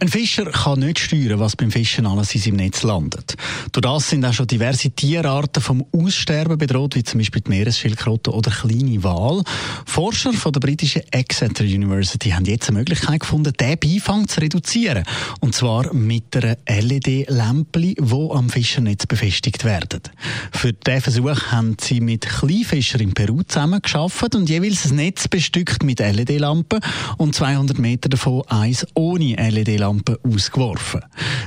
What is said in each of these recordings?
ein Fischer kann nicht steuern, was beim Fischen alles in seinem Netz landet. Durch das sind auch schon diverse Tierarten vom Aussterben bedroht, wie zum Beispiel die Meeresschildkröte oder kleine Wal. Forscher von der britischen Exeter University haben jetzt eine Möglichkeit gefunden, diesen Beifang zu reduzieren. Und zwar mit einer LED-Lampe, die am Fischernetz befestigt werden. Für diesen Versuch haben sie mit Kleinfischern in Peru zusammengearbeitet und jeweils ein Netz bestückt mit LED-Lampen und 200 Meter davon eins ohne LED-Lampen Lampe ausgeworfen.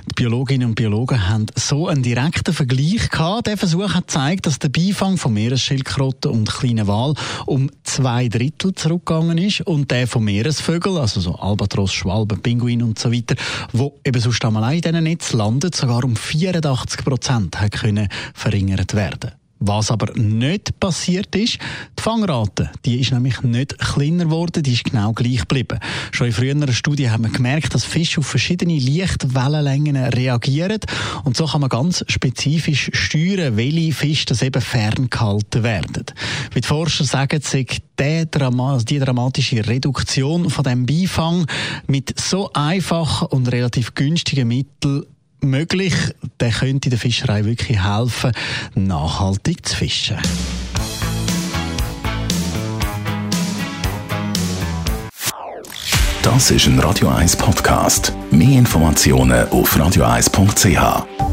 Die Biologinnen und Biologen haben so einen direkten Vergleich gehabt. Der Versuch hat gezeigt, dass der Beifang von Meeresschildkröten und kleinen Wal um zwei Drittel zurückgegangen ist und der von Meeresvögeln, also so Albatros, Schwalben, Pinguin und so weiter, wo eben sonst einmal in diesen Netz landet, sogar um 84 Prozent können verringert werden. Was aber nicht passiert ist, die Fangrate, die ist nämlich nicht kleiner geworden, die ist genau gleich geblieben. Schon in früheren Studien haben wir gemerkt, dass Fische auf verschiedene Lichtwellenlängen reagieren und so kann man ganz spezifisch steuern, welche Fische das eben ferngehalten werden. Wie die Forscher sagen, sagt die dramatische Reduktion von dem Beifang mit so einfachen und relativ günstigen Mitteln möglich, der könnte der Fischerei wirklich helfen, nachhaltig zu fischen. Das ist ein Radio 1 Podcast. Mehr Informationen auf radio1.ch.